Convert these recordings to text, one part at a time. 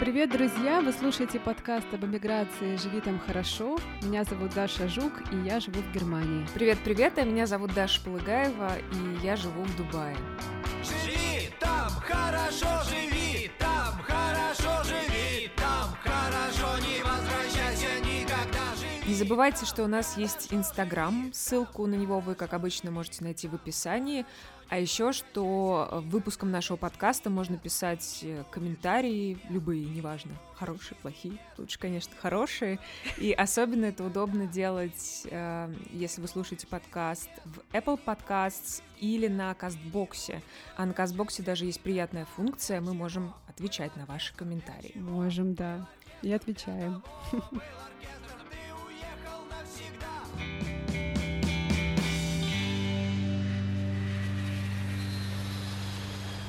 Привет, друзья! Вы слушаете подкаст об эмиграции «Живи там хорошо». Меня зовут Даша Жук, и я живу в Германии. Привет-привет, а меня зовут Даша Полыгаева, и я живу в Дубае. Живи там хорошо, забывайте, что у нас есть Инстаграм, ссылку на него вы, как обычно, можете найти в описании. А еще, что выпуском нашего подкаста можно писать э, комментарии, любые, неважно, хорошие, плохие, лучше, конечно, хорошие. И особенно это удобно делать, э, если вы слушаете подкаст в Apple Podcasts или на Кастбоксе. А на Кастбоксе даже есть приятная функция, мы можем отвечать на ваши комментарии. Можем, да. И отвечаем.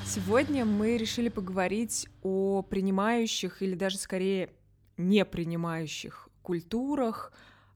Сегодня мы решили поговорить о принимающих или даже скорее не принимающих культурах,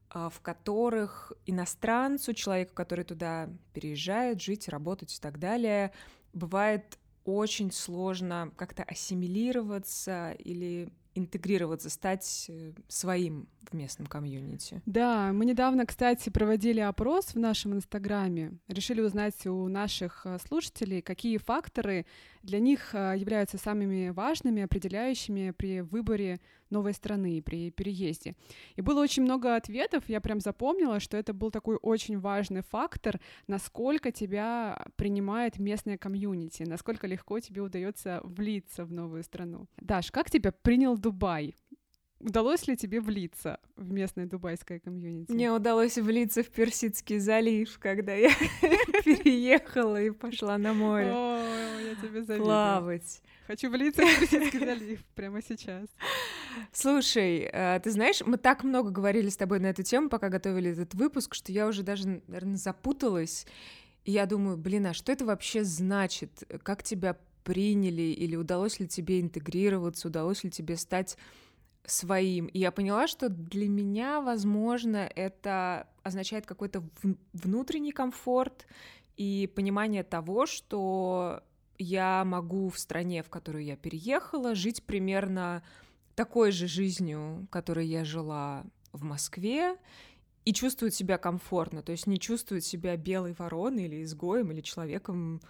а, в которых иностранцу, человеку, который туда переезжает, жить, работать и так далее, бывает очень сложно как-то ассимилироваться или интегрироваться, стать э, своим в местном комьюнити. Да, мы недавно, кстати, проводили опрос в нашем инстаграме. Решили узнать у наших э, слушателей, какие факторы для них э, являются самыми важными, определяющими при выборе новой страны, при переезде. И было очень много ответов, я прям запомнила, что это был такой очень важный фактор, насколько тебя принимает местная комьюнити, насколько легко тебе удается влиться в новую страну. Даш, как тебя принял Дубай? Удалось ли тебе влиться в местное дубайское комьюнити? Мне удалось влиться в Персидский залив, когда я переехала и пошла на море. Плавать. Хочу влиться в Персидский залив прямо сейчас. Слушай, э, ты знаешь, мы так много говорили с тобой на эту тему, пока готовили этот выпуск, что я уже даже, наверное, запуталась. И я думаю, блин, а что это вообще значит? Как тебя приняли? Или удалось ли тебе интегрироваться? Удалось ли тебе стать своим. И я поняла, что для меня, возможно, это означает какой-то внутренний комфорт и понимание того, что я могу в стране, в которую я переехала, жить примерно такой же жизнью, которой я жила в Москве, и чувствовать себя комфортно, то есть не чувствовать себя белой вороной или изгоем или человеком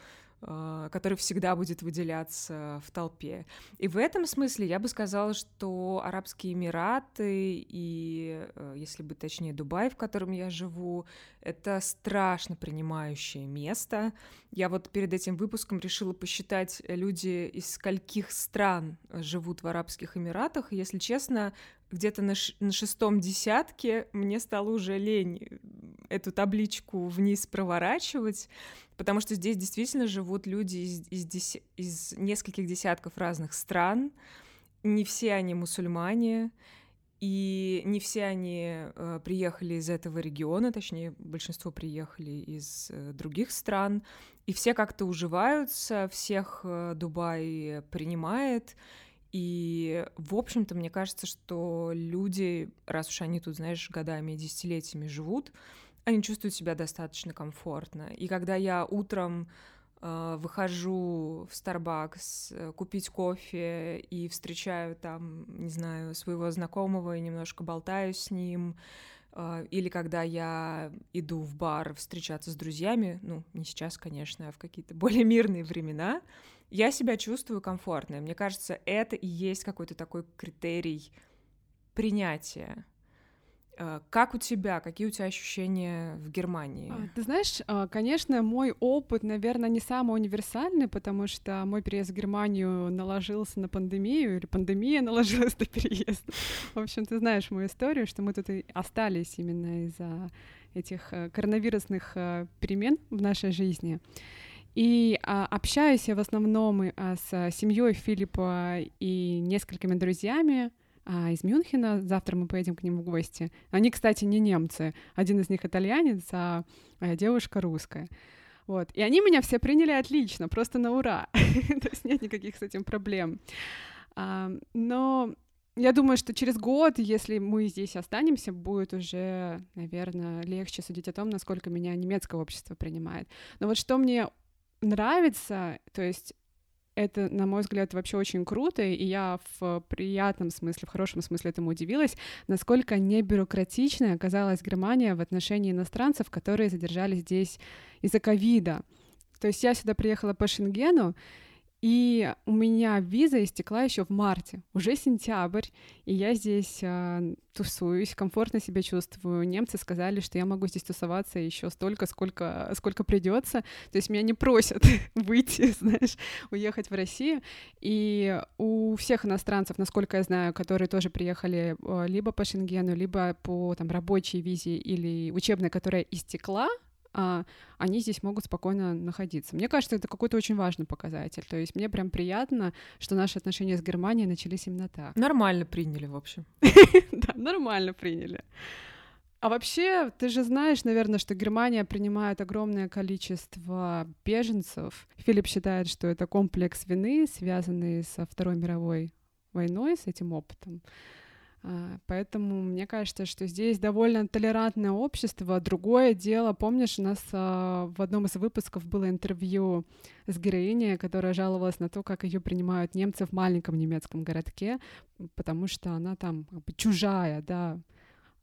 который всегда будет выделяться в толпе. И в этом смысле я бы сказала, что Арабские Эмираты и, э, если бы точнее, Дубай, в котором я живу, это страшно принимающее место. Я вот перед этим выпуском решила посчитать люди, из скольких стран живут в Арабских Эмиратах. если честно, где-то на, на шестом десятке мне стало уже лень эту табличку вниз проворачивать, потому что здесь действительно живут люди из, из, дес... из нескольких десятков разных стран. Не все они мусульмане, и не все они э, приехали из этого региона, точнее, большинство приехали из э, других стран, и все как-то уживаются, всех э, Дубай принимает, и, в общем-то, мне кажется, что люди, раз уж они тут, знаешь, годами и десятилетиями живут, они чувствуют себя достаточно комфортно. И когда я утром э, выхожу в Starbucks э, купить кофе и встречаю там, не знаю, своего знакомого и немножко болтаю с ним, э, или когда я иду в бар встречаться с друзьями, ну, не сейчас, конечно, а в какие-то более мирные времена, я себя чувствую комфортно. Мне кажется, это и есть какой-то такой критерий принятия Э, как у тебя, какие у тебя ощущения в Германии? А, ты знаешь, а, конечно, мой опыт, наверное, не самый универсальный, потому что мой переезд в Германию наложился на пандемию, или пандемия наложилась на переезд. В общем, ты знаешь мою историю, что мы тут и остались именно из-за этих э, коронавирусных э, перемен в нашей жизни. И а, общаюсь я в основном а, с семьей Филиппа и несколькими друзьями, а, из Мюнхена. Завтра мы поедем к ним в гости. Они, кстати, не немцы. Один из них итальянец, а, а девушка русская. Вот. И они меня все приняли отлично, просто на ура. То есть нет никаких с этим проблем. А, но я думаю, что через год, если мы здесь останемся, будет уже, наверное, легче судить о том, насколько меня немецкое общество принимает. Но вот что мне нравится, то есть это, на мой взгляд, вообще очень круто, и я в приятном смысле, в хорошем смысле этому удивилась, насколько небюрократичной оказалась Германия в отношении иностранцев, которые задержались здесь из-за ковида. То есть я сюда приехала по Шенгену, и у меня виза истекла еще в марте, уже сентябрь, и я здесь э, тусуюсь, комфортно себя чувствую. Немцы сказали, что я могу здесь тусоваться еще столько, сколько, сколько придется. То есть меня не просят выйти, знаешь, уехать в Россию. И у всех иностранцев, насколько я знаю, которые тоже приехали э, либо по Шенгену, либо по там рабочей визе или учебной, которая истекла, они здесь могут спокойно находиться. Мне кажется, это какой-то очень важный показатель. То есть мне прям приятно, что наши отношения с Германией начались именно так. Нормально приняли, в общем. Да, нормально приняли. А вообще, ты же знаешь, наверное, что Германия принимает огромное количество беженцев. Филипп считает, что это комплекс вины, связанный со Второй мировой войной, с этим опытом. А, поэтому мне кажется, что здесь довольно толерантное общество. Другое дело, помнишь, у нас а, в одном из выпусков было интервью с героиней, которая жаловалась на то, как ее принимают немцы в маленьком немецком городке, потому что она там как бы чужая, да,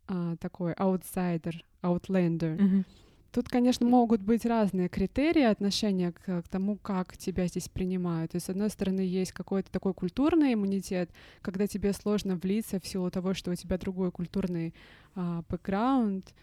а, такой аутсайдер, аутлендер. Mm-hmm. Тут, конечно, могут быть разные критерии отношения к, к тому, как тебя здесь принимают. То есть, с одной стороны, есть какой-то такой культурный иммунитет, когда тебе сложно влиться в силу того, что у тебя другой культурный а, бэкграунд,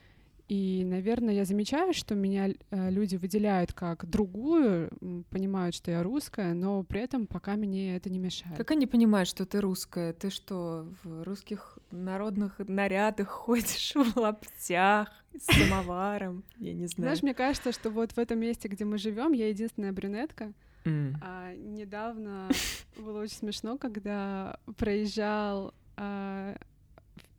и, наверное, я замечаю, что меня э, люди выделяют как другую, понимают, что я русская, но при этом пока мне это не мешает. Как они понимают, что ты русская? Ты что, в русских народных нарядах ходишь в лаптях с самоваром? Я не знаю. Знаешь, мне кажется, что вот в этом месте, где мы живем, я единственная брюнетка. Mm. А, недавно было очень смешно, когда проезжал а,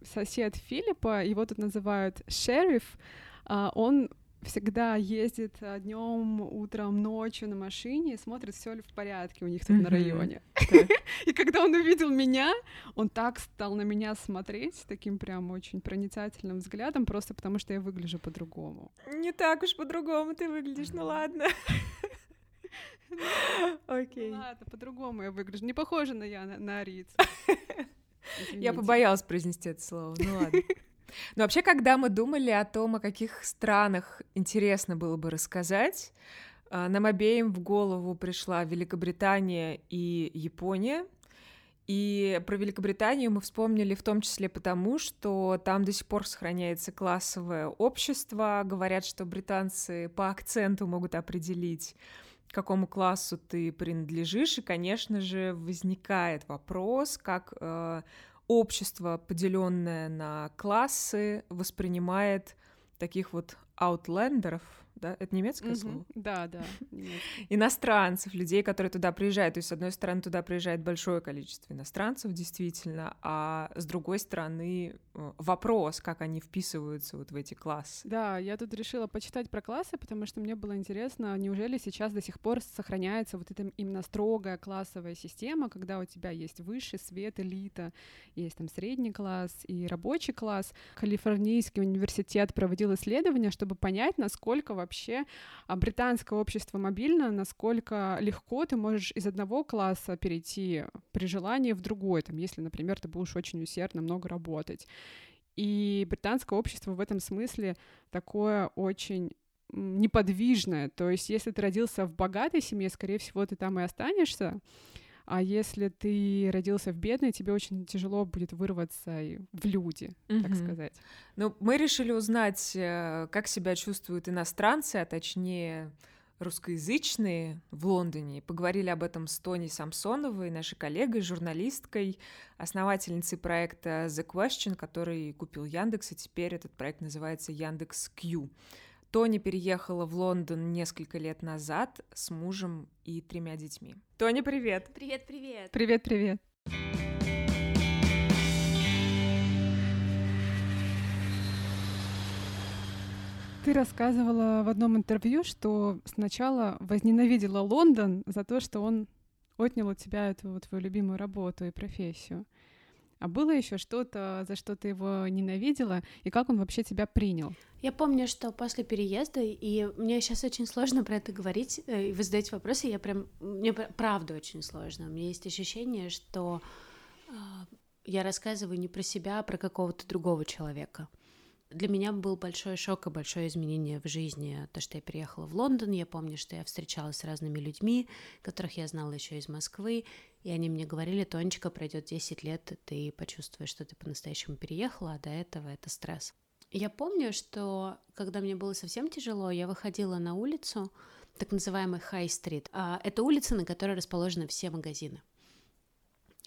сосед Филиппа, его тут называют шериф, а, он всегда ездит а, днем, утром, ночью на машине, смотрит, все ли в порядке у них тут на районе. И когда он увидел меня, он так стал на меня смотреть таким прям очень проницательным взглядом, просто потому что я выгляжу по-другому. Не так уж по-другому ты выглядишь, ну ладно. Окей. Ладно, по-другому я выгляжу. Не похожа на я на, на. Я побоялась произнести это слово. Ну ладно. Но вообще, когда мы думали о том, о каких странах интересно было бы рассказать, а, нам обеим в голову пришла Великобритания и Япония. И про Великобританию мы вспомнили в том числе потому, что там до сих пор сохраняется классовое общество. Говорят, что британцы по акценту могут определить, какому классу ты принадлежишь, и, конечно же, возникает вопрос, как э, общество, поделенное на классы, воспринимает таких вот аутлендеров, да? Это немецкое mm-hmm. слово? Да, да. Иностранцев, людей, которые туда приезжают. То есть, с одной стороны, туда приезжает большое количество иностранцев, действительно, а с другой стороны, э, вопрос, как они вписываются вот в эти классы. Да, я тут решила почитать про классы, потому что мне было интересно, неужели сейчас до сих пор сохраняется вот эта именно строгая классовая система, когда у тебя есть высший свет, элита, есть там средний класс и рабочий класс. Калифорнийский университет проводил исследование, чтобы понять, насколько вообще а, британское общество мобильно, насколько легко ты можешь из одного класса перейти при желании в другой, там, если, например, ты будешь очень усердно много работать. И британское общество в этом смысле такое очень неподвижное. То есть, если ты родился в богатой семье, скорее всего, ты там и останешься. А если ты родился в бедной, тебе очень тяжело будет вырваться в люди, mm-hmm. так сказать. Ну, мы решили узнать, э, как себя чувствуют иностранцы, а точнее русскоязычные в Лондоне. Поговорили об этом с Тони Самсоновой, нашей коллегой, журналисткой, основательницей проекта The Question, который купил Яндекс, и теперь этот проект называется Яндекс Q. Тони переехала в Лондон несколько лет назад с мужем и тремя детьми. Тони, привет! Привет, привет! Привет, привет! Ты рассказывала в одном интервью, что сначала возненавидела Лондон за то, что он отнял у тебя эту вот твою любимую работу и профессию. А было еще что-то, за что ты его ненавидела, и как он вообще тебя принял? Я помню, что после переезда, и мне сейчас очень сложно про это говорить, э, и вы задаете вопросы, я прям, мне правда очень сложно. У меня есть ощущение, что э, я рассказываю не про себя, а про какого-то другого человека. Для меня был большой шок и большое изменение в жизни. То, что я переехала в Лондон, я помню, что я встречалась с разными людьми, которых я знала еще из Москвы, и они мне говорили, Тонечка, пройдет 10 лет, ты почувствуешь, что ты по-настоящему переехала, а до этого это стресс. Я помню, что когда мне было совсем тяжело, я выходила на улицу, так называемый Хай-стрит. Это улица, на которой расположены все магазины.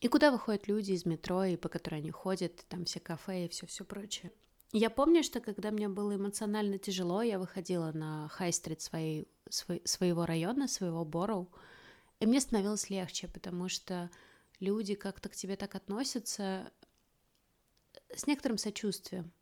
И куда выходят люди из метро, и по которой они ходят, там все кафе и все-все прочее. Я помню, что когда мне было эмоционально тяжело, я выходила на хай-стрит своей, свой, своего района, своего Бороу, и мне становилось легче, потому что люди как-то к тебе так относятся с некоторым сочувствием.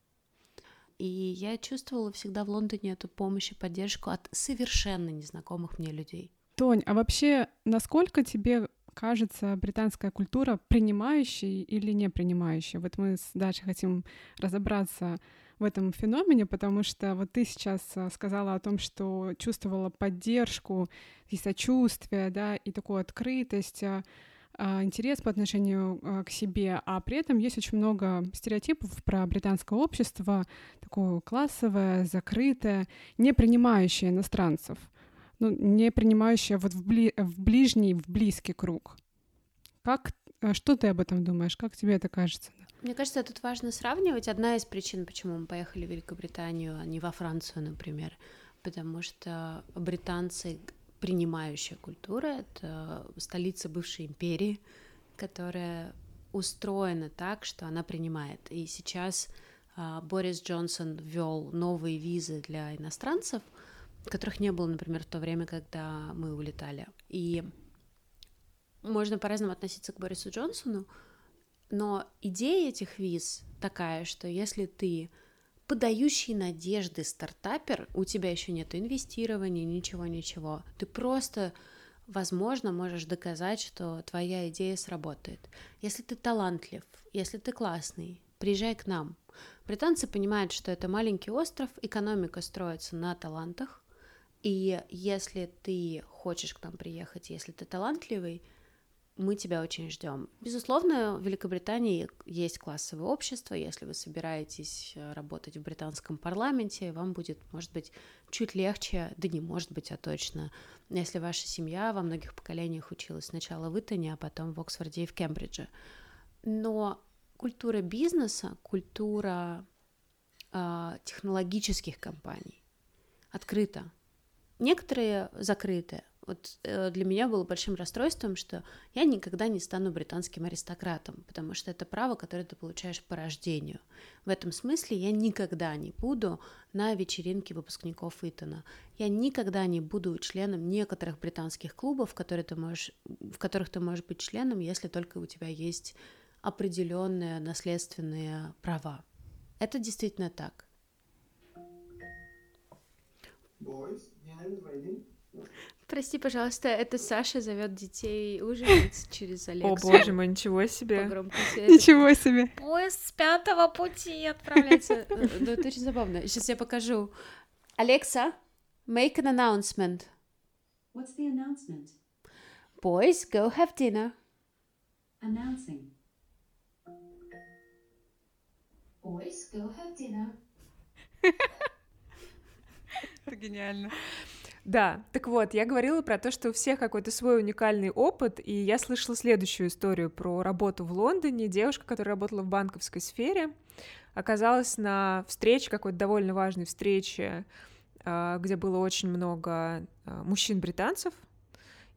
И я чувствовала всегда в Лондоне эту помощь и поддержку от совершенно незнакомых мне людей. Тонь, а вообще, насколько тебе кажется британская культура принимающей или не принимающей? Вот мы Дашей хотим разобраться в этом феномене, потому что вот ты сейчас а, сказала о том, что чувствовала поддержку и сочувствие, да, и такую открытость, а, а, интерес по отношению к себе, а при этом есть очень много стереотипов про британское общество, такое классовое, закрытое, не принимающее иностранцев ну, не принимающая вот в, бли в ближний, в близкий круг. Как, э, что ты об этом думаешь? Как тебе это кажется? Мне кажется, тут важно сравнивать. Одна из причин, почему мы поехали в Великобританию, а не во Францию, например, потому что британцы принимающая культура, это столица бывшей империи, которая устроена так, что она принимает. И сейчас а, Борис Джонсон ввел новые визы для иностранцев — которых не было, например, в то время, когда мы улетали. И можно по-разному относиться к Борису Джонсону, но идея этих виз такая, что если ты подающий надежды стартапер, у тебя еще нет инвестирования, ничего-ничего, ты просто, возможно, можешь доказать, что твоя идея сработает. Если ты талантлив, если ты классный, приезжай к нам. Британцы понимают, что это маленький остров, экономика строится на талантах, и если ты хочешь к нам приехать, если ты талантливый, мы тебя очень ждем. Безусловно, в Великобритании есть классовое общество. Если вы собираетесь э, работать в британском парламенте, вам будет, может быть, чуть легче, да не может быть, а точно, если ваша семья во многих поколениях училась сначала в Итоне, а потом в Оксфорде и в Кембридже. Но культура бизнеса, культура э, технологических компаний открыта Некоторые закрыты. Вот э, для меня было большим расстройством, что я никогда не стану британским аристократом, потому что это право, которое ты получаешь по рождению. В этом смысле я никогда не буду на вечеринке выпускников Итона. Я никогда не буду членом некоторых британских клубов, которые ты можешь, в которых ты можешь быть членом, если только у тебя есть определенные наследственные права. Это действительно так. Boys, Прости, пожалуйста, это Саша зовет детей ужинать через Алексу. О боже мой, ничего себе. Ничего себе. Поезд с пятого пути отправляется. Ну, это очень забавно. Сейчас я покажу. Алекса, make an announcement. What's the announcement? Boys, go have dinner. Announcing. Boys, go have dinner. Это гениально. Да, так вот, я говорила про то, что у всех какой-то свой уникальный опыт, и я слышала следующую историю про работу в Лондоне. Девушка, которая работала в банковской сфере, оказалась на встрече, какой-то довольно важной встрече, а, где было очень много а, мужчин-британцев,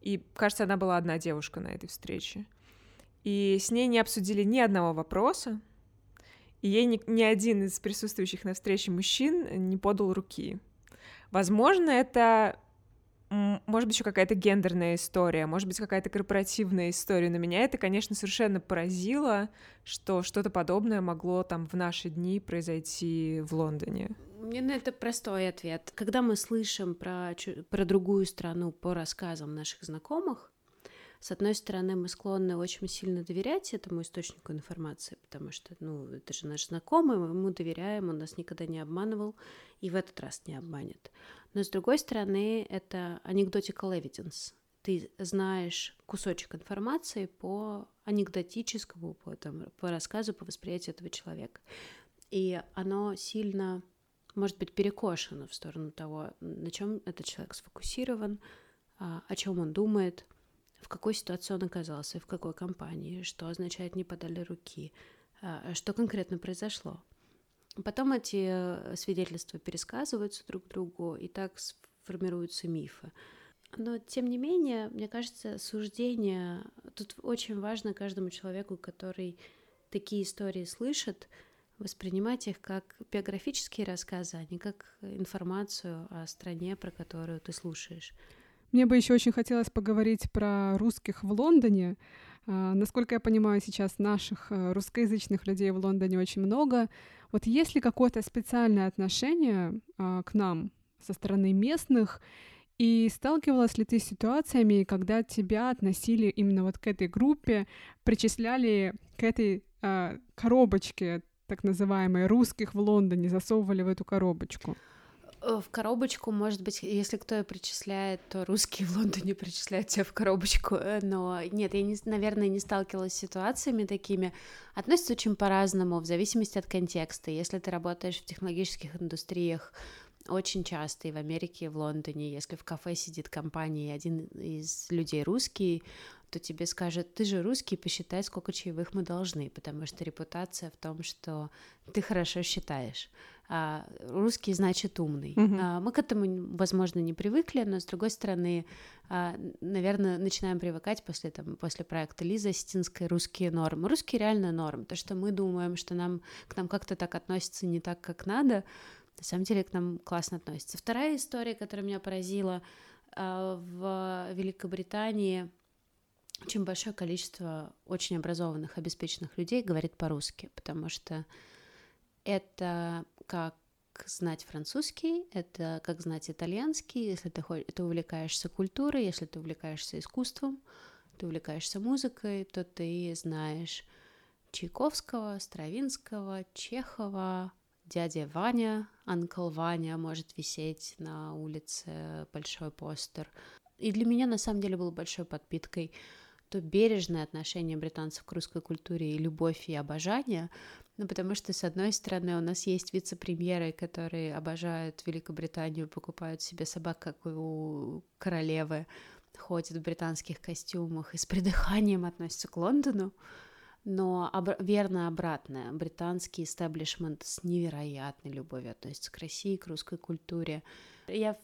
и, кажется, она была одна девушка на этой встрече. И с ней не обсудили ни одного вопроса, и ей ни, ни один из присутствующих на встрече мужчин не подал руки. Возможно, это может быть, еще какая-то гендерная история, может быть, какая-то корпоративная история. Но меня это, конечно, совершенно поразило, что что-то подобное могло там в наши дни произойти в Лондоне. Мне на это простой ответ. Когда мы слышим про, про другую страну по рассказам наших знакомых, С одной стороны, мы склонны очень сильно доверять этому источнику информации, потому что, ну, это же наш знакомый, мы ему доверяем, он нас никогда не обманывал и в этот раз не обманет. Но с другой стороны, это anecdotal evidence. Ты знаешь кусочек информации по анекдотическому, по, там, по рассказу, по восприятию этого человека. И оно сильно может быть перекошено в сторону того, на чем этот человек сфокусирован, а, о чем он думает, в какой ситуации он оказался, в какой компании, что означает не подали руки, а, что конкретно произошло. Потом эти э, свидетельства пересказываются друг другу, и так формируются мифы. Но, тем не менее, мне кажется, суждение... Тут очень важно каждому человеку, который такие истории слышит, воспринимать их как биографические рассказы, а не как информацию о стране, про которую ты слушаешь. Мне бы еще очень хотелось поговорить про русских в Лондоне. А, насколько я понимаю, сейчас наших э, русскоязычных людей в Лондоне очень много. Вот есть ли какое-то специальное отношение а, к нам со стороны местных? И сталкивалась ли ты с ситуациями, когда тебя относили именно вот к этой группе, причисляли к этой а, коробочке так называемой русских в Лондоне, засовывали в эту коробочку? Э, в коробочку, может быть, если кто и причисляет, то русские в Лондоне причисляют тебя в коробочку. Э, но нет, я, не, наверное, не сталкивалась с ситуациями такими. Относятся очень по-разному, в зависимости от контекста. Если ты работаешь в технологических индустриях, очень часто и в Америке, и в Лондоне, если в кафе сидит компания, и один из людей русский, то тебе скажет, ты же русский, посчитай, сколько чаевых мы должны, потому что репутация в том, что ты хорошо считаешь. А русский значит умный. Мгм. А, мы к этому, возможно, не привыкли, но с другой стороны, а, наверное, начинаем привыкать после, там, после проекта Лиза Стинской русские нормы. Русские реально норм. То, что мы думаем, что нам, к нам как-то так относятся не так, как надо, на самом деле к нам классно относятся. Вторая история, которая меня поразила, а, в Великобритании очень большое количество очень образованных, обеспеченных людей говорит по-русски, потому что это как знать французский, это как знать итальянский, если ты, ты увлекаешься культурой, если ты увлекаешься искусством, ты увлекаешься музыкой, то ты знаешь Чайковского, Стравинского, Чехова, дядя Ваня, Анкл Ваня может висеть на улице, большой постер. И для меня на самом деле было большой подпиткой то бережное отношение британцев к русской культуре и любовь и обожание, ну, потому что, с одной стороны, у нас есть вице-премьеры, которые обожают Великобританию, покупают себе собак, как у королевы, ходят в британских костюмах и с придыханием относятся к Лондону, но обра- верно обратное. Британский истеблишмент с невероятной любовью относится к России, к русской культуре. Я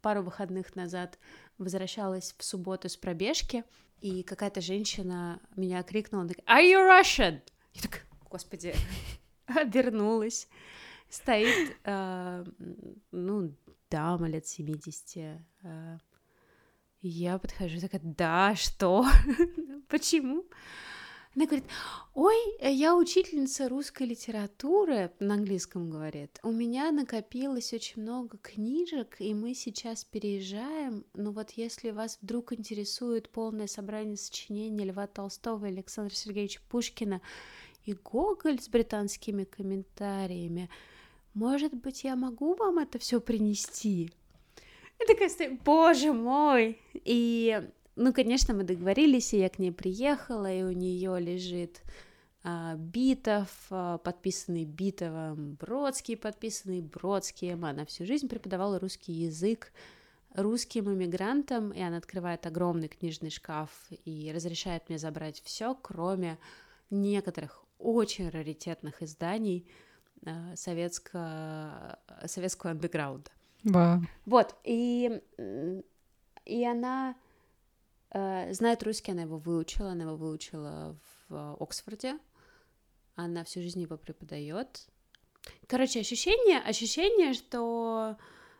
пару выходных назад возвращалась в субботу с пробежки, и какая-то женщина меня крикнула, Are you Russian? Я так, господи, обернулась. Стоит, э, ну, дама лет 70. э, я подхожу, такая, да, что? Почему? Она говорит, ой, я учительница русской литературы, на английском говорит. У меня накопилось очень много книжек, и мы сейчас переезжаем. Но вот если вас вдруг интересует полное собрание сочинений Льва Толстого и Александра Сергеевича Пушкина и Гоголь с британскими комментариями, может быть, я могу вам это все принести? Я такая стою, боже мой! И ну, конечно, мы договорились, и я к ней приехала, и у нее лежит а, Битов, а, подписанный Битовым, Бродский, подписанный Бродским. Она всю жизнь преподавала русский язык русским иммигрантам, и она открывает огромный книжный шкаф и разрешает мне забрать все, кроме некоторых очень раритетных изданий а, советско... советского андеграунда. Вау. Вот, и, и она э, знает русский, она его выучила, она его выучила в э, Оксфорде, она всю жизнь его преподает. Короче, ощущение, ощущение, что,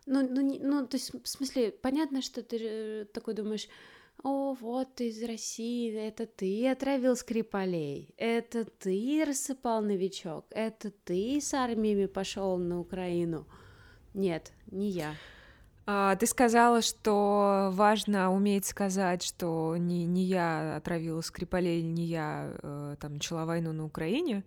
ну, ну, ну, то есть, в смысле, понятно, что ты э, такой думаешь, о, вот ты из России, это ты отравил Скрипалей, это ты рассыпал новичок, это ты с армиями пошел на Украину. Нет, не я. А, ты сказала, что важно уметь сказать, что не, не я отравила Скрипалей, не я э, там начала войну на Украине,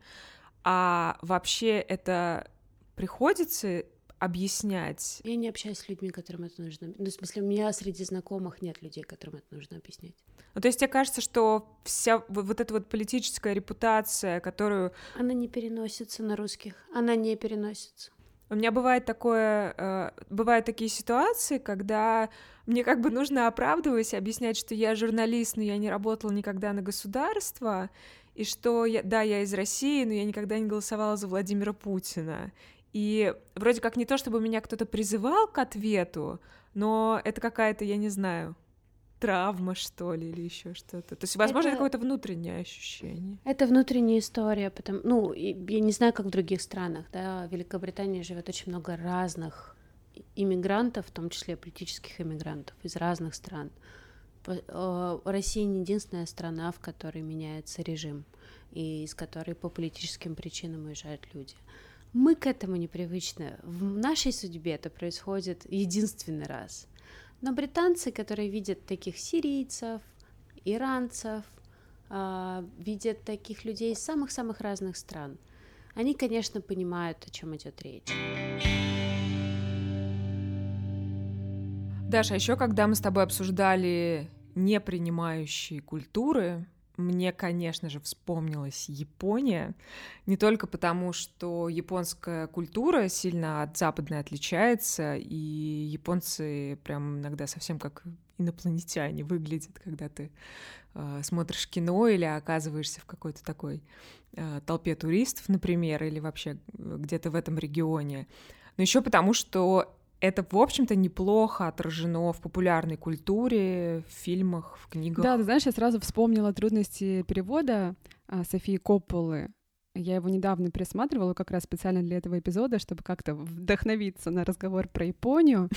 а вообще это приходится объяснять. Я не общаюсь с людьми, которым это нужно. Ну, в смысле, у меня среди знакомых нет людей, которым это нужно объяснять. Ну, то есть тебе кажется, что вся вот эта вот политическая репутация, которую... Она не переносится на русских. Она не переносится. У меня бывает такое, э, бывают такие ситуации, когда мне как бы нужно оправдывать, объяснять, что я журналист, но я не работала никогда на государство, и что я, да, я из России, но я никогда не голосовала за Владимира Путина. И вроде как не то, чтобы меня кто-то призывал к ответу, но это какая-то, я не знаю, травма, что ли, или еще что-то. То есть, возможно, это, какое-то внутреннее ощущение. Это внутренняя история, потому, ну, я не знаю, как в других странах, да, в Великобритании живет очень много разных иммигрантов, в том числе политических иммигрантов из разных стран. Э, Россия не единственная страна, в которой меняется режим и из которой по политическим причинам уезжают люди. Мы к этому непривычны. В нашей судьбе это происходит единственный раз. Но британцы, которые видят таких сирийцев, иранцев, э, видят таких людей из самых-самых разных стран, они, конечно, понимают, о чем идет речь. Даша, а еще когда мы с тобой обсуждали непринимающие культуры, мне, конечно же, вспомнилась Япония, не только потому, что японская культура сильно от западной отличается, и японцы прям иногда совсем как инопланетяне выглядят, когда ты э, смотришь кино или оказываешься в какой-то такой э, толпе туристов, например, или вообще где-то в этом регионе. Но еще потому, что это, в общем-то, неплохо отражено в популярной культуре, в фильмах, в книгах. Да, ты знаешь, я сразу вспомнила трудности перевода а, Софии Копполы я его недавно пересматривала как раз специально для этого эпизода, чтобы как-то вдохновиться на разговор про Японию.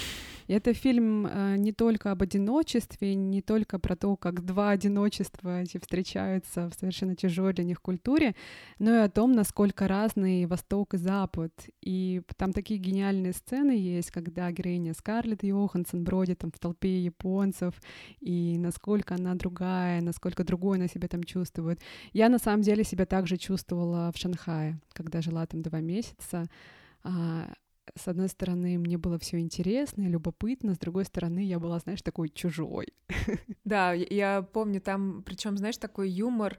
И это фильм э, не только об одиночестве, не только про то, как два одиночества эти встречаются в совершенно чужой для них культуре, но и о том, насколько разные Восток и Запад. И там такие гениальные сцены есть, когда героиня Скарлетт Йоханссон бродит там в толпе японцев, и насколько она другая, насколько другой она себя там чувствует. Я на самом деле себя также чувствовала в Шанхае, когда жила там два месяца. А, с одной стороны, мне было все интересно и любопытно, с другой стороны, я была, знаешь, такой чужой. Да, я помню там, причем, знаешь, такой юмор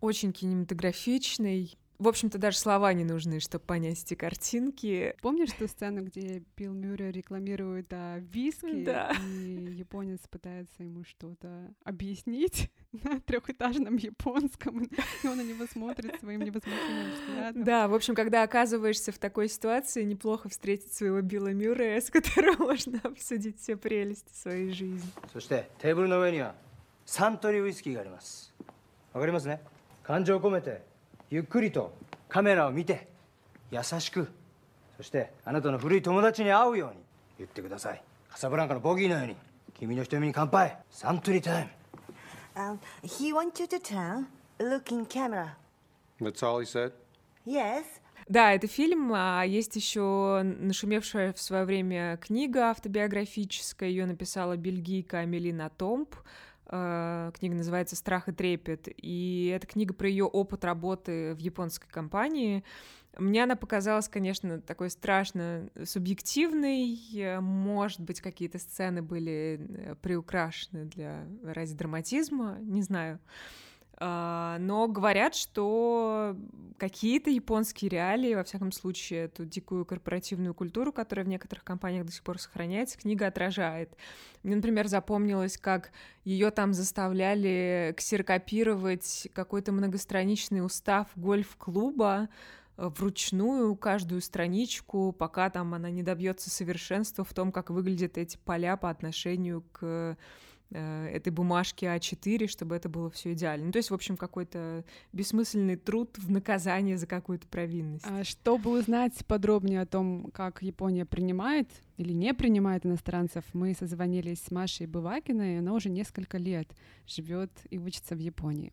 очень кинематографичный, в общем-то, даже слова не нужны, чтобы понять эти картинки. Помнишь ту сцену, где Билл Мюррей рекламирует а, виски, да. и японец пытается ему что-то объяснить на трехэтажном японском, и он на него смотрит своим невозмутимым взглядом. Да, в общем, когда оказываешься в такой ситуации, неплохо встретить своего Билла Мюррея, с которым можно обсудить все прелести своей жизни. そしてテーブルの上にはサントリーウイスキーがありますわかりますね感情を込めて ゆっくりとカメラを見て優しくそしてあなたの古い友達に会うように言ってくださいカサブランカのボギーのように君の瞳に乾杯サントリータイム Um, he wants you to turn, look in camera. That's all he said? Yes. Да, это фильм, а есть еще нашумевшая в свое время книга автобиографическая, ее написала бельгийка Амелина Томп. Э, Книга называется «Страх и трепет», и это книга про ее опыт работы в японской компании. Мне она показалась, конечно, такой страшно субъективной. Э, Может быть, какие-то сцены были э, приукрашены для ради драматизма, не знаю. А, Но говорят, что какие-то японские реалии, во всяком случае, эту дикую корпоративную культуру, которая в некоторых компаниях до сих пор сохраняется, книга отражает. Мне, например, запомнилось, как ее там заставляли ксерокопировать какой-то многостраничный устав гольф-клуба, э, вручную каждую страничку, пока там она не добьется совершенства в том, как выглядят эти поля по отношению к этой бумажке А4, чтобы это было все идеально. Ну, то есть, в общем, какой-то бессмысленный труд в наказание за какую-то провинность. А Чтобы узнать подробнее о том, как Япония принимает или не принимает иностранцев, мы созвонились с Машей Бывакиной, она уже несколько лет живет и учится в Японии.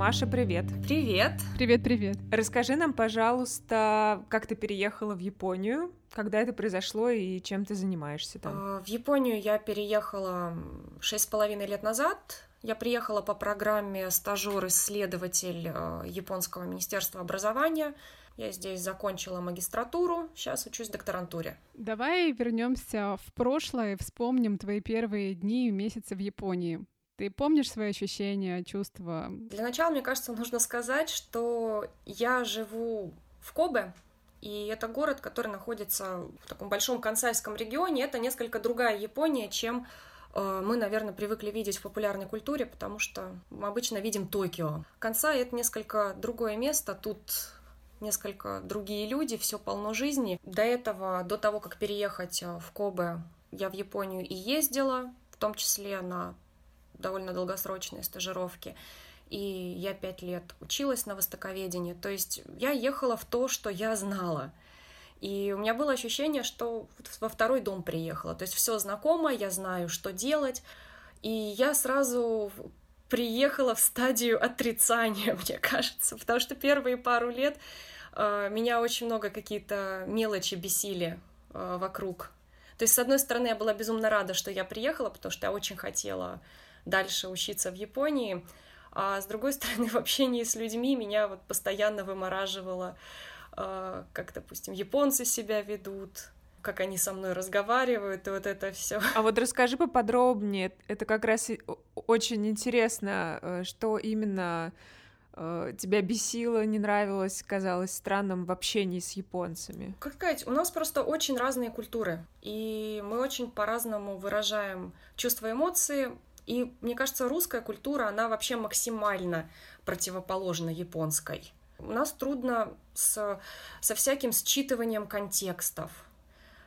Маша, привет. Привет. Привет, привет. Расскажи нам, пожалуйста, как ты переехала в Японию, когда это произошло и чем ты занимаешься там? А, В Японию я переехала шесть с половиной лет назад. Я приехала по программе стажер-исследователь э, Японского министерства образования. Я здесь закончила магистратуру, сейчас учусь в докторантуре. Давай вернемся в прошлое и вспомним твои первые дни и месяцы в Японии. Ты помнишь свои ощущения, чувства? Для начала, мне кажется, нужно сказать, что я живу в Кобе, и это город, который находится в таком большом кансайском регионе. Это несколько другая Япония, чем э, мы, наверное, привыкли видеть в популярной культуре, потому что мы обычно видим Токио. Кансай — это несколько другое место, тут несколько другие люди, все полно жизни. До этого, до того, как переехать э, в Кобе, я в Японию и ездила, в том числе на довольно долгосрочные стажировки. И я пять лет училась на востоковедении. То есть я ехала в то, что я знала. И у меня было ощущение, что во второй дом приехала. То есть все знакомо, я знаю, что делать. И я сразу приехала в стадию отрицания, мне кажется, потому что первые пару лет э, меня очень много какие-то мелочи бесили э, вокруг. То есть, с одной стороны, я была безумно рада, что я приехала, потому что я очень хотела дальше учиться в Японии, а с другой стороны, в общении с людьми меня вот постоянно вымораживало, э, как, допустим, японцы себя ведут, как они со мной разговаривают, и вот это все. А вот расскажи поподробнее, это как раз очень интересно, э, что именно э, тебя бесило, не нравилось, казалось странным в общении с японцами. Как сказать, у нас просто очень разные культуры, и мы очень по-разному выражаем чувства, эмоции, и мне кажется, русская культура, она вообще максимально противоположна японской. У нас трудно с, со всяким считыванием контекстов,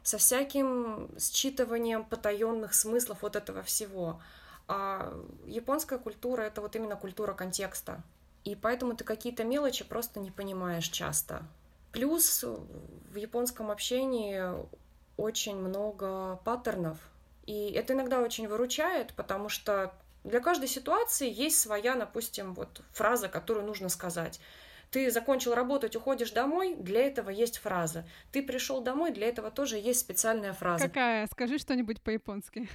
со всяким считыванием потаенных смыслов вот этого всего. А японская культура это вот именно культура контекста. И поэтому ты какие-то мелочи просто не понимаешь часто. Плюс в японском общении очень много паттернов. И это иногда очень выручает, потому что для каждой ситуации есть своя, допустим, вот фраза, которую нужно сказать. Ты закончил работать, уходишь домой, для этого есть фраза. Ты пришел домой, для этого тоже есть специальная фраза. Какая? Скажи что-нибудь по-японски.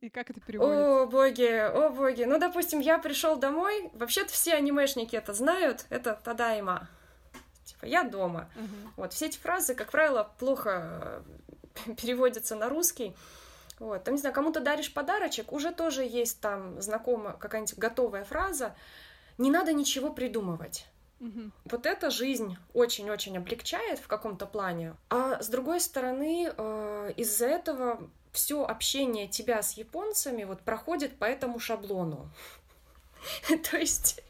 И как это переводится? О, боги, о, боги. Ну, допустим, я пришел домой. Вообще-то все анимешники это знают. Это тадайма. Типа, я дома. Мгм. Вот, все эти фразы, как правило, плохо переводятся на русский. Вот, там, не знаю, кому-то даришь подарочек, уже тоже есть там знакомая какая-нибудь готовая фраза. Не надо ничего придумывать. Мгм. Вот эта жизнь очень-очень облегчает в каком-то плане. А с другой стороны, э, из-за этого все общение тебя с японцами вот проходит по этому шаблону. То есть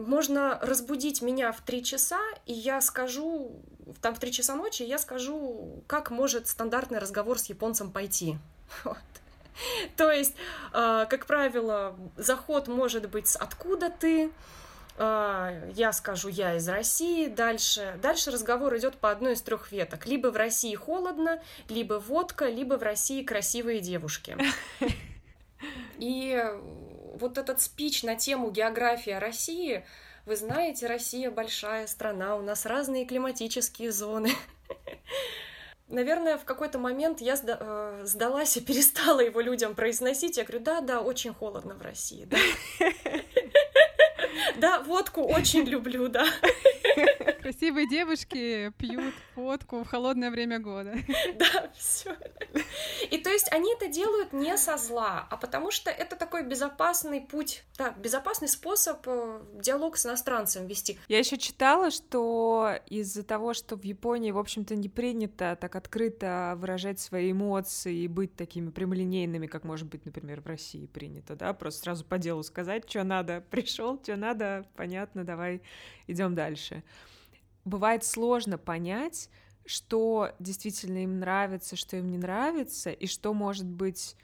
можно разбудить меня в три часа, и я скажу, там в три часа ночи, я скажу, как может стандартный разговор с японцем пойти. Вот. То есть, э, как правило, заход может быть с «откуда ты?», э, я скажу «я из России», дальше, дальше разговор идет по одной из трех веток. Либо в России холодно, либо водка, либо в России красивые девушки. И вот этот спич на тему география России, вы знаете, Россия большая страна, у нас разные климатические зоны. Наверное, в какой-то момент я э, сдалась и перестала его людям произносить. Я говорю, да, да, очень холодно в России, да. Да, водку очень люблю, да. Красивые девушки пьют водку в холодное время года. Да, все. И то есть они это делают не со зла, а потому что это такой безопасный путь, да, безопасный способ э, диалог с иностранцем вести. Я еще читала, что из-за того, что в Японии, в общем-то, не принято так открыто выражать свои эмоции и быть такими прямолинейными, как может быть, например, в России принято, да, просто сразу по делу сказать, что надо, пришел, что надо, понятно, давай идем дальше. Бывает сложно понять, что действительно им нравится, что им не нравится, и что может быть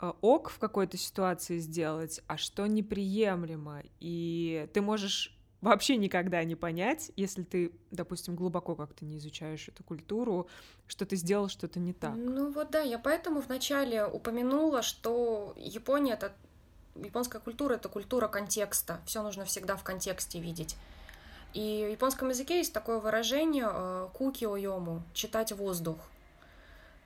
э, ок в какой-то ситуации сделать, а что неприемлемо. И ты можешь вообще никогда не понять, если ты, допустим, глубоко как-то не изучаешь эту культуру, что ты сделал что-то не так. Ну вот да, я поэтому вначале упомянула, что Япония это японская культура это культура контекста. Все нужно всегда в контексте видеть. И в японском языке есть такое выражение э, куки ойому читать воздух.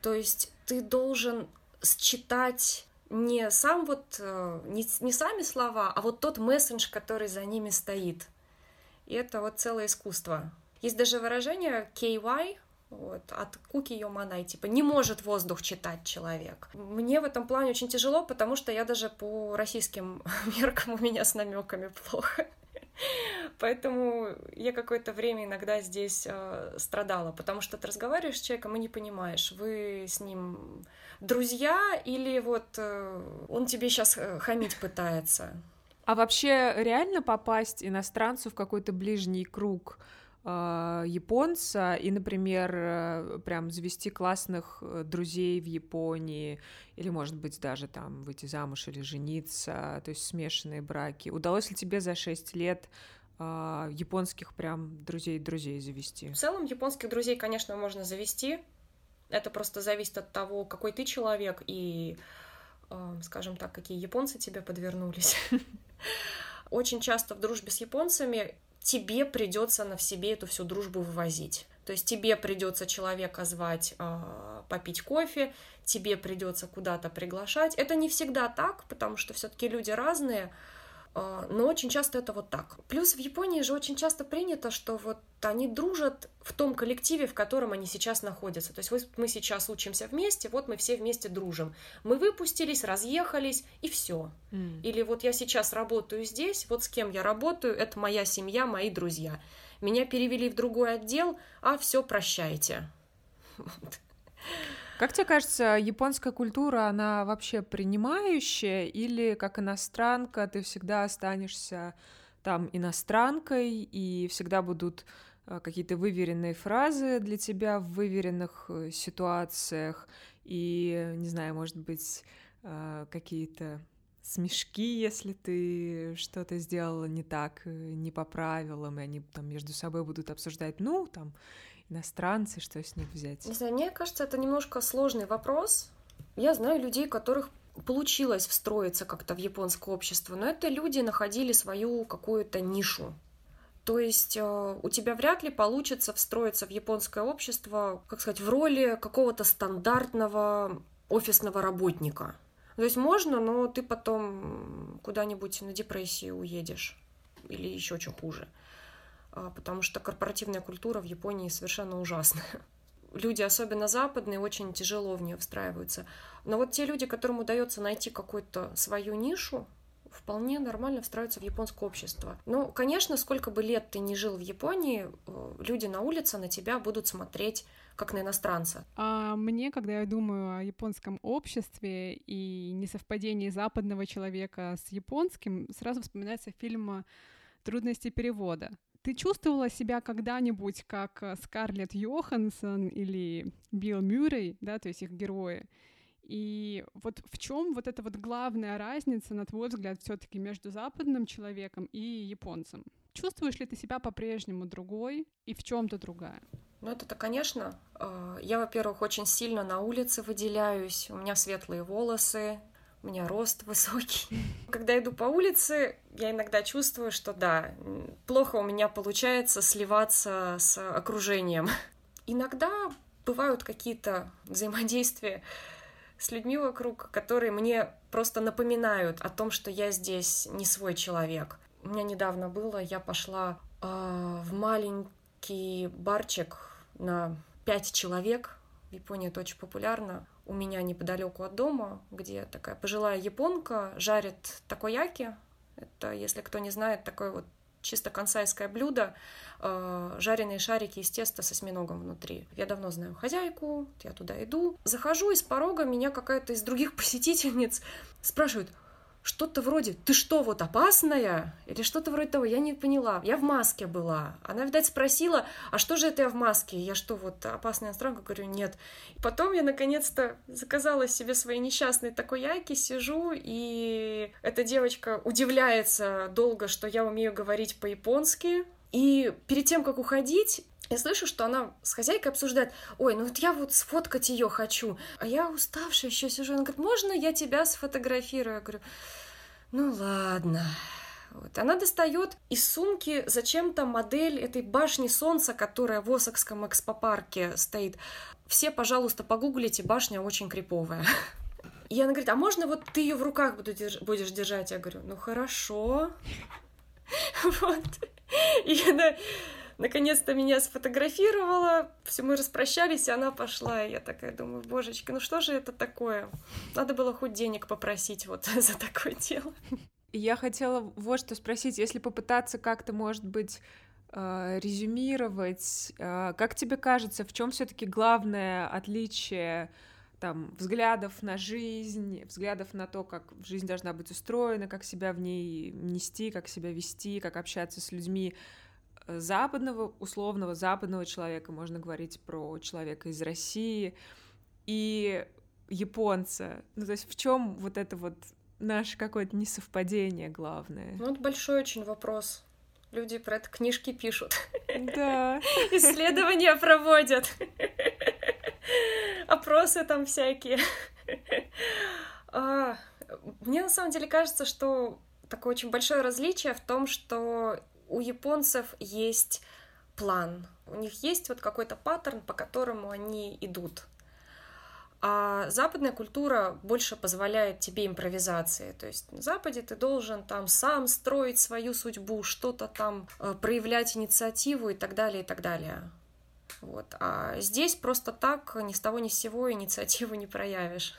То есть ты должен считать не сам вот э, не, не сами слова, а вот тот мессендж, который за ними стоит. И это вот целое искусство. Есть даже выражение KY, вот, от куки Йоманай, типа, не может воздух читать человек. Мне в этом плане очень тяжело, потому что я даже по российским меркам у меня с намеками плохо. Поэтому я какое-то время иногда здесь э, страдала, потому что ты разговариваешь с человеком и не понимаешь, вы с ним друзья или вот э, он тебе сейчас э, хамить пытается. А вообще реально попасть иностранцу в какой-то ближний круг японца и, например, э, прям завести классных э, друзей в Японии или, может быть, даже там выйти замуж или жениться, то есть смешанные браки. Удалось ли тебе за 6 лет э, японских прям друзей-друзей завести? В целом японских друзей, конечно, можно завести. Это просто зависит от того, какой ты человек и скажем так, какие японцы тебе подвернулись. Очень часто в дружбе с японцами тебе придется на в себе эту всю дружбу вывозить. То есть тебе придется человека звать э, попить кофе, тебе придется куда-то приглашать. Это не всегда так, потому что все-таки люди разные. А, но очень часто это вот так. Плюс в Японии же очень часто принято, что вот они дружат в том коллективе, в котором они сейчас находятся. То есть вот мы сейчас учимся вместе, вот мы все вместе дружим. Мы выпустились, разъехались, и все. Mm. Или вот я сейчас работаю здесь, вот с кем я работаю, это моя семья, мои друзья. Меня перевели в другой отдел, а все, прощайте. Как тебе кажется, японская культура, она вообще принимающая или как иностранка ты всегда останешься там иностранкой и всегда будут э, какие-то выверенные фразы для тебя в выверенных э, ситуациях и, не знаю, может быть, э, какие-то смешки, если ты что-то сделала не так, не по правилам, и они там между собой будут обсуждать, ну, там, иностранцы, что с них взять? Не знаю, мне кажется, это немножко сложный вопрос. Я знаю людей, которых получилось встроиться как-то в японское общество, но это люди находили свою какую-то нишу. То есть э, у тебя вряд ли получится встроиться в японское общество, как сказать, в роли какого-то стандартного офисного работника. То есть можно, но ты потом куда-нибудь на депрессию уедешь или еще что хуже. А, потому что корпоративная культура в Японии совершенно ужасная. Люди, особенно западные, очень тяжело в нее встраиваются. Но вот те люди, которым удается найти какую-то свою нишу, вполне нормально встраиваются в японское общество. Ну, конечно, сколько бы лет ты не жил в Японии, э, люди на улице на тебя будут смотреть как на иностранца. А мне, когда я думаю о японском обществе и несовпадении западного человека с японским, сразу вспоминается фильм «Трудности перевода». Ты чувствовала себя когда-нибудь как э, Скарлетт Йоханссон или Билл Мюррей, да, то есть их герои? И вот в чем вот эта вот главная разница, на твой взгляд, все-таки между западным человеком и японцем? Чувствуешь ли ты себя по-прежнему другой и в чем-то другая? Ну, это-то, конечно. Э, я, во-первых, очень сильно на улице выделяюсь. У меня светлые волосы, у меня рост высокий. Когда иду по улице, я иногда чувствую, что да, плохо у меня получается сливаться с окружением. Иногда бывают какие-то взаимодействия с людьми вокруг, которые мне просто напоминают о том, что я здесь не свой человек. У меня недавно было, я пошла э, в маленький барчик на пять человек. В Японии это очень популярно у меня неподалеку от дома, где такая пожилая японка жарит такояки. Это, если кто не знает, такое вот чисто консайское блюдо, э, жареные шарики из теста с осьминогом внутри. Я давно знаю хозяйку, я туда иду. Захожу, из порога меня какая-то из других посетительниц спрашивает, что-то вроде «ты что, вот опасная?» или что-то вроде того, я не поняла. Я в маске была. Она, видать, спросила, а что же это я в маске? Я что, вот опасная иностранка? Говорю, нет. Потом я, наконец-то, заказала себе свои несчастные такояки, сижу, и эта девочка удивляется долго, что я умею говорить по-японски, и перед тем, как уходить, я слышу, что она с хозяйкой обсуждает, ой, ну вот я вот сфоткать ее хочу, а я уставшая еще сижу, она говорит, можно я тебя сфотографирую? Я говорю, Ну ладно. Вот. Она достает из сумки зачем-то модель этой башни солнца, которая в Осакском экспопарке стоит. Все, пожалуйста, погуглите, башня очень криповая. И она говорит, а можно вот ты ее в руках будешь держать? Я говорю, ну хорошо. Вот. И она наконец-то меня сфотографировала, все мы распрощались, и она пошла, и я такая думаю, божечки, ну что же это такое? Надо было хоть денег попросить вот за такое дело. Я хотела вот что спросить, если попытаться как-то, может быть, э, резюмировать, э, как тебе кажется, в чем все-таки главное отличие там взглядов на жизнь, взглядов на то, как жизнь должна быть устроена, как себя в ней нести, как себя вести, как общаться с людьми западного, условного западного человека, можно говорить про человека из России и японца. Ну, то есть в чем вот это вот наше какое-то несовпадение главное? Ну, это большой очень вопрос. Люди про это книжки пишут. Да. Исследования проводят. Опросы там всякие. А, мне на самом деле кажется, что такое очень большое различие в том, что у японцев есть план. У них есть вот какой-то паттерн, по которому они идут. А западная культура больше позволяет тебе импровизации. То есть на Западе ты должен там сам строить свою судьбу, что-то там э, проявлять инициативу и так далее, и так далее. Вот. А здесь просто так ни с того ни с сего инициативу не проявишь.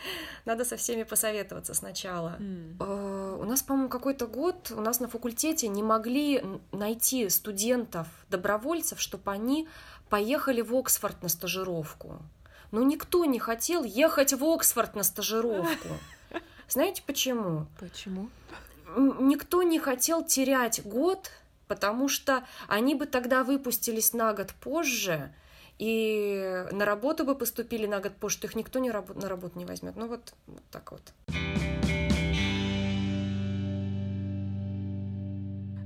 Надо со всеми посоветоваться сначала. Mm. У нас, по-моему, какой-то год у нас на факультете не могли найти студентов, добровольцев, чтобы они поехали в Оксфорд на стажировку. Но никто не хотел ехать в Оксфорд на стажировку. Знаете почему? Почему? Никто не хотел терять год, потому что они бы тогда выпустились на год позже, и на работу бы поступили на год позже, их никто не раб- на работу не возьмет. Ну вот, вот так вот.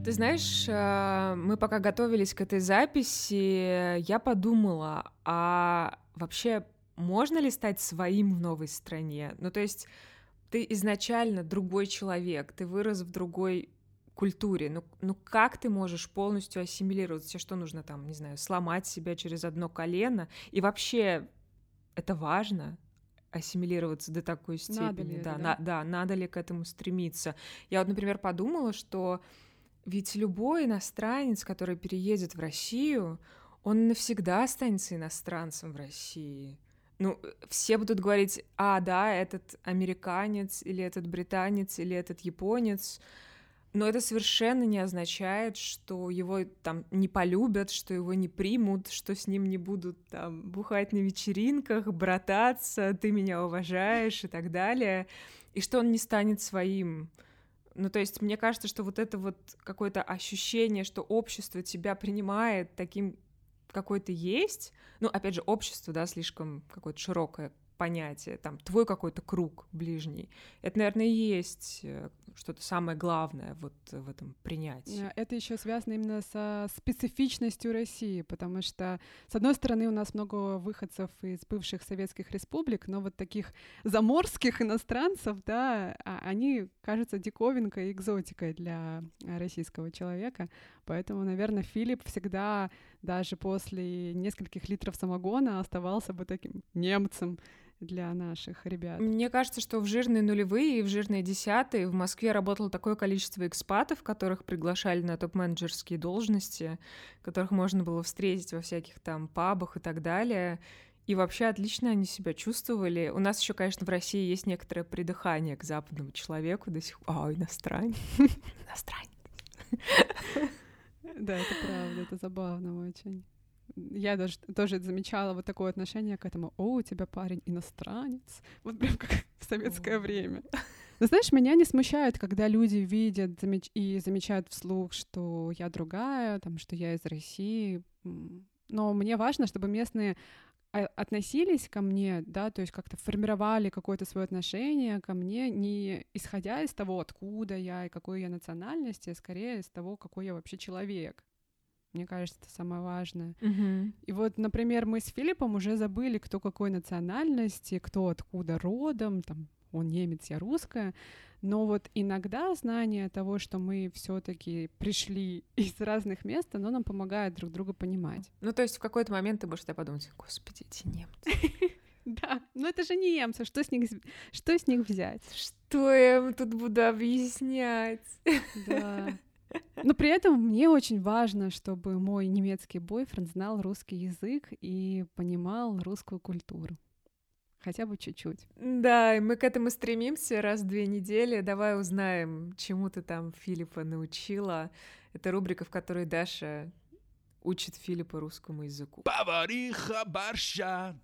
Ты знаешь, э, мы пока готовились к этой записи, я подумала, а вообще можно ли стать своим в новой стране? Ну, то есть ты изначально другой человек, ты вырос в другой культуре. Ну, ну как ты можешь полностью ассимилироваться? Тебе что нужно там, не знаю, сломать себя через одно колено? И вообще это важно? ассимилироваться до такой степени, надо ли да, это, на, да, надо ли к этому стремиться. Я вот, например, подумала, что ведь любой иностранец, который переедет в Россию, он навсегда останется иностранцем в России. Ну, все будут говорить, а, да, этот американец, или этот британец, или этот японец, но это совершенно не означает, что его там не полюбят, что его не примут, что с ним не будут там бухать на вечеринках, брататься, ты меня уважаешь и так далее, и что он не станет своим. Ну, то есть мне кажется, что вот это вот какое-то ощущение, что общество тебя принимает таким, какой ты есть, ну, опять же, общество, да, слишком какое-то широкое понятие, там, твой какой-то круг ближний. Это, наверное, и есть э, что-то самое главное вот в этом принятии. Э, это еще связано именно со специфичностью России, потому что, с одной стороны, у нас много выходцев из бывших советских республик, но вот таких заморских иностранцев, да, а, они кажутся диковинкой, экзотикой для российского человека. Поэтому, наверное, Филипп всегда, даже после нескольких литров самогона, оставался бы таким немцем, для наших ребят. Мне кажется, что в жирные нулевые и в жирные десятые в Москве работало такое количество экспатов, которых приглашали на топ-менеджерские должности, которых можно было встретить во всяких там пабах и так далее. И вообще отлично они себя чувствовали. У нас еще, конечно, в России есть некоторое придыхание к западному человеку до сих пор. А, иностранец. Иностранец. Да, это правда, это забавно очень я даже тоже замечала вот такое отношение к этому. О, у тебя парень иностранец. Вот прям как в советское время. Но знаешь, меня не смущает, когда люди видят замеч... и замечают вслух, что я другая, там, что я из России. Но мне важно, чтобы местные относились ко мне, да, то есть как-то формировали какое-то свое отношение ко мне, не исходя из того, откуда я и какой я национальности, а скорее из того, какой я вообще человек. Мне кажется, это самое важное. Угу. И вот, например, мы с Филиппом уже забыли, кто какой национальности, кто откуда родом, там он немец, я русская, но вот иногда знание того, что мы все-таки пришли из разных мест, оно нам помогает друг друга понимать. Ну, то есть в какой-то момент ты можешь подумать, господи, эти немцы. Да, но это же не немцы, что с них, что с них взять? Что я им тут буду объяснять? Да. Но при этом мне очень важно, чтобы мой немецкий бойфренд знал русский язык и понимал русскую культуру. Хотя бы чуть-чуть. Да, и мы к этому стремимся раз в две недели. Давай узнаем, чему ты там Филиппа научила. Это рубрика, в которой Даша учит Филиппа русскому языку. Повариха борща.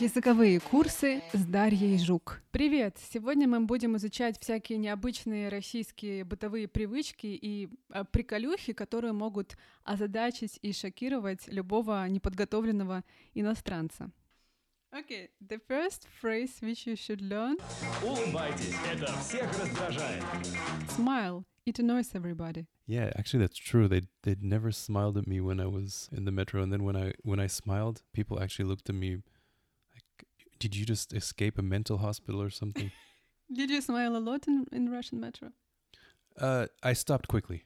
Языковые курсы с Дарьей Жук. Привет! Сегодня мы будем изучать всякие необычные российские бытовые привычки и э, приколюхи, которые могут озадачить и шокировать любого неподготовленного иностранца. Okay, the first phrase which you should learn. Улыбайтесь, это всех раздражает. Smile. It annoys everybody. Yeah, actually, that's true. They they never smiled at me when I was in the metro, and then when I when I smiled, people actually looked at me like, "Did you just escape a mental hospital or something?" Did you smile a lot in, in Russian metro? Uh, I stopped quickly.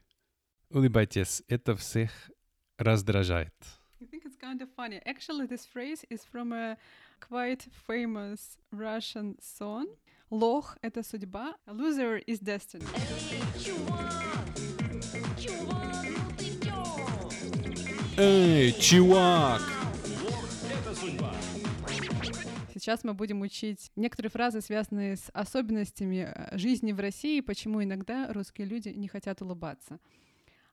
Улыбайтесь, это всех раздражает. I think it's kind of funny. Actually, this phrase is from a quite famous Russian song. Лох — это судьба, a loser is destiny. Эй, чувак! Сейчас мы будем учить некоторые фразы, связанные с особенностями э, жизни в России, почему иногда русские люди не хотят улыбаться.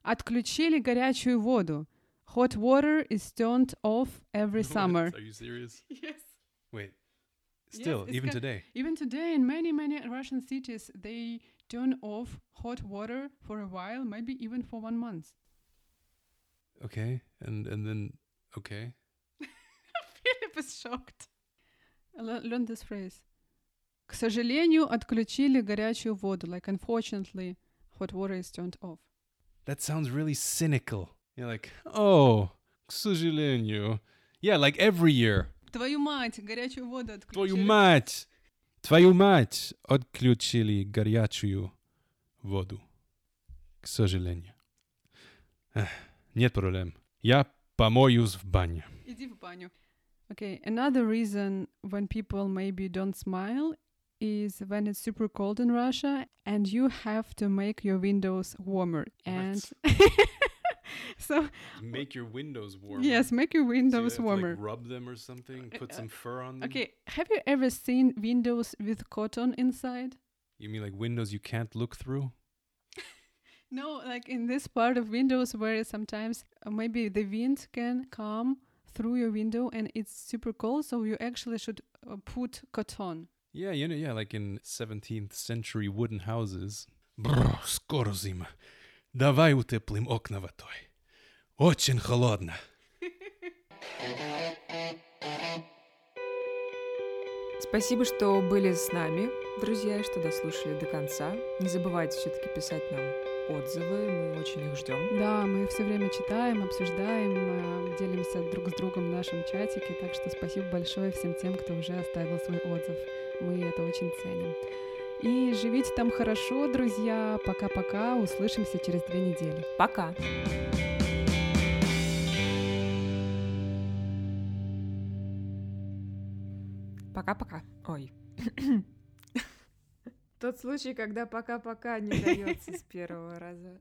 Отключили горячую воду. Hot water is turned off every summer. Are you serious? Yes. Wait. Still, it's even got- today. Even today, in many, many Russian cities, they turn off hot water for a while, maybe even for one month. Okay, and and then okay. Philip is shocked. Le- learn this phrase. К сожалению, отключили горячую воду. Like, unfortunately, hot water is turned off. That sounds really cynical. You're like, oh, к сожалению. Yeah, like every year. Твою мать, горячую воду отключили. Твою мать! Твою мать! Отключили горячую воду. К сожалению. Эх, Нет проблем. Я помоюсь в бане. Иди в баню. Okay, another reason when people maybe don't smile is when it's super cold in Russia and you have to make your windows warmer. And so, Make your windows warm. yes, make your windows warmer. rub them or something. Put some fur on Okay, have you ever seen windows with cotton inside? You mean like windows you can't look through? No, like in this part of windows where sometimes uh, maybe the wind can come through your window and it's super cold, so you actually should uh, put cotton. Yeah, you know, yeah, like in 17th century wooden houses. Бррр, скоро зима. Давай утеплим окна в той. Очень холодно. Спасибо, что были с нами, друзья, что дослушали до конца. Не забывайте все-таки писать нам отзывы, мы очень их ждем. Да, мы все время читаем, обсуждаем, э, делимся друг с другом в нашем чатике, так что спасибо большое всем тем, кто уже оставил свой отзыв. Мы это очень ценим. И живите там хорошо, друзья. Пока-пока. Услышимся через две недели. Пока! Пока-пока. Ой. Тот случай, когда пока-пока не дается с первого раза.